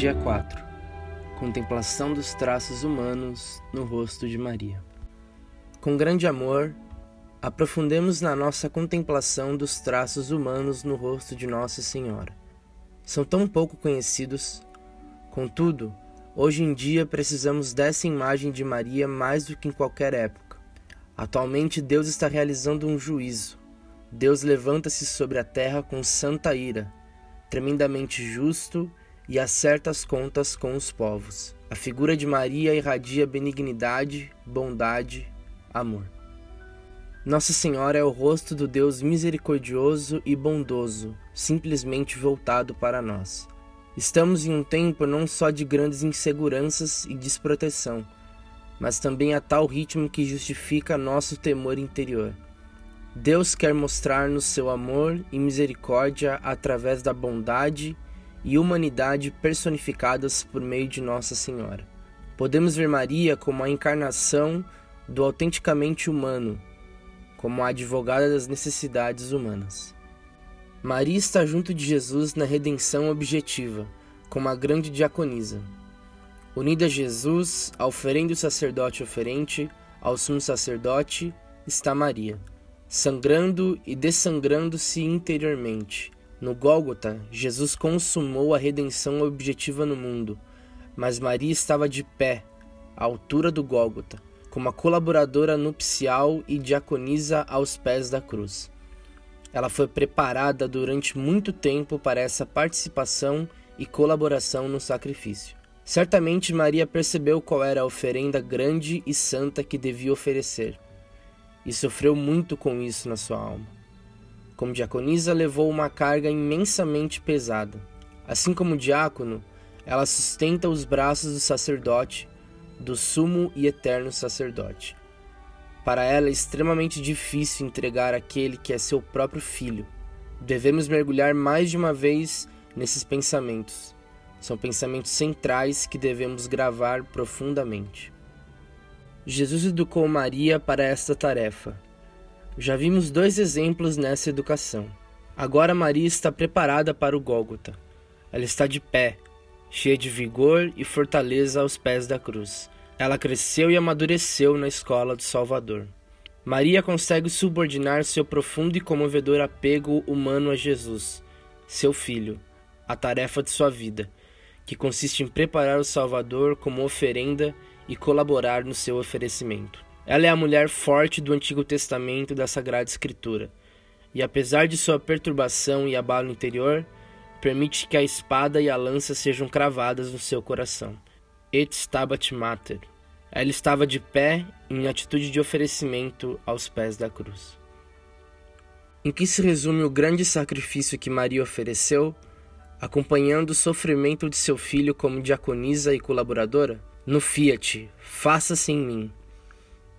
Dia 4 Contemplação dos traços humanos no rosto de Maria. Com grande amor, aprofundemos na nossa contemplação dos traços humanos no rosto de Nossa Senhora. São tão pouco conhecidos, contudo, hoje em dia precisamos dessa imagem de Maria mais do que em qualquer época. Atualmente, Deus está realizando um juízo. Deus levanta-se sobre a terra com santa ira, tremendamente justo e acerta as contas com os povos. A figura de Maria irradia benignidade, bondade, amor. Nossa Senhora é o rosto do Deus misericordioso e bondoso, simplesmente voltado para nós. Estamos em um tempo não só de grandes inseguranças e desproteção, mas também a tal ritmo que justifica nosso temor interior. Deus quer mostrar-nos seu amor e misericórdia através da bondade e humanidade personificadas por meio de Nossa Senhora. Podemos ver Maria como a encarnação do autenticamente humano, como a advogada das necessidades humanas. Maria está junto de Jesus na redenção objetiva, como a grande diaconisa. Unida a Jesus, a oferenda do sacerdote oferente, ao sumo sacerdote, está Maria, sangrando e dessangrando-se interiormente no Gólgota, Jesus consumou a redenção objetiva no mundo, mas Maria estava de pé, à altura do Gólgota, como a colaboradora nupcial e diaconisa aos pés da cruz. Ela foi preparada durante muito tempo para essa participação e colaboração no sacrifício. Certamente Maria percebeu qual era a oferenda grande e santa que devia oferecer, e sofreu muito com isso na sua alma. Como diaconisa, levou uma carga imensamente pesada. Assim como diácono, ela sustenta os braços do sacerdote, do sumo e eterno sacerdote. Para ela é extremamente difícil entregar aquele que é seu próprio filho. Devemos mergulhar mais de uma vez nesses pensamentos. São pensamentos centrais que devemos gravar profundamente. Jesus educou Maria para esta tarefa já vimos dois exemplos nessa educação. Agora Maria está preparada para o Gólgota. Ela está de pé, cheia de vigor e fortaleza aos pés da cruz. Ela cresceu e amadureceu na escola do Salvador. Maria consegue subordinar seu profundo e comovedor apego humano a Jesus, seu filho, a tarefa de sua vida, que consiste em preparar o Salvador como oferenda e colaborar no seu oferecimento. Ela é a mulher forte do Antigo Testamento da Sagrada Escritura, e apesar de sua perturbação e abalo interior, permite que a espada e a lança sejam cravadas no seu coração. Et stabat mater. Ela estava de pé em atitude de oferecimento aos pés da cruz. Em que se resume o grande sacrifício que Maria ofereceu, acompanhando o sofrimento de seu filho como diaconisa e colaboradora? No fiat, faça-se em mim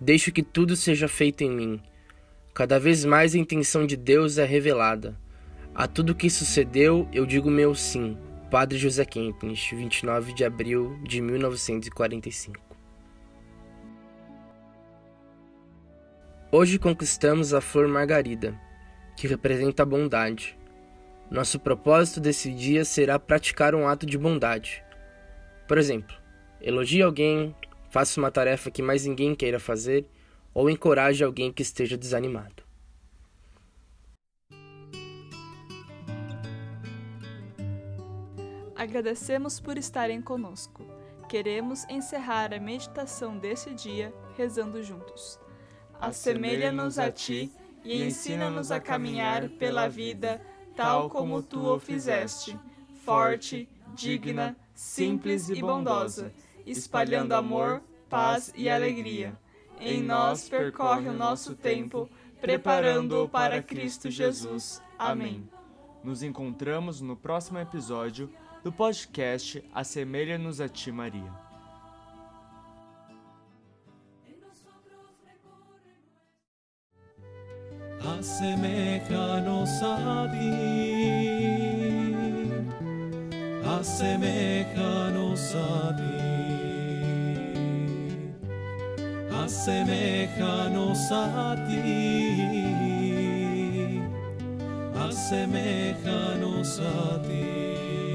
Deixo que tudo seja feito em mim. Cada vez mais a intenção de Deus é revelada. A tudo que sucedeu, eu digo meu sim. Padre José Kempnis, 29 de abril de 1945. Hoje conquistamos a flor margarida, que representa a bondade. Nosso propósito desse dia será praticar um ato de bondade. Por exemplo, elogie alguém, faça uma tarefa que mais ninguém queira fazer ou encoraje alguém que esteja desanimado. Agradecemos por estarem conosco. Queremos encerrar a meditação desse dia rezando juntos. Assemelha-nos a ti e ensina-nos a caminhar pela vida tal como tu o fizeste, forte, digna, simples e bondosa espalhando amor, paz e alegria. Em nós percorre o nosso tempo, preparando-o para Cristo Jesus. Amém. Nos encontramos no próximo episódio do podcast Assemelha-nos a Ti, Maria. Asemejanos a ti. aseméjanos a ti, aseméjanos a ti, aseméjanos a ti.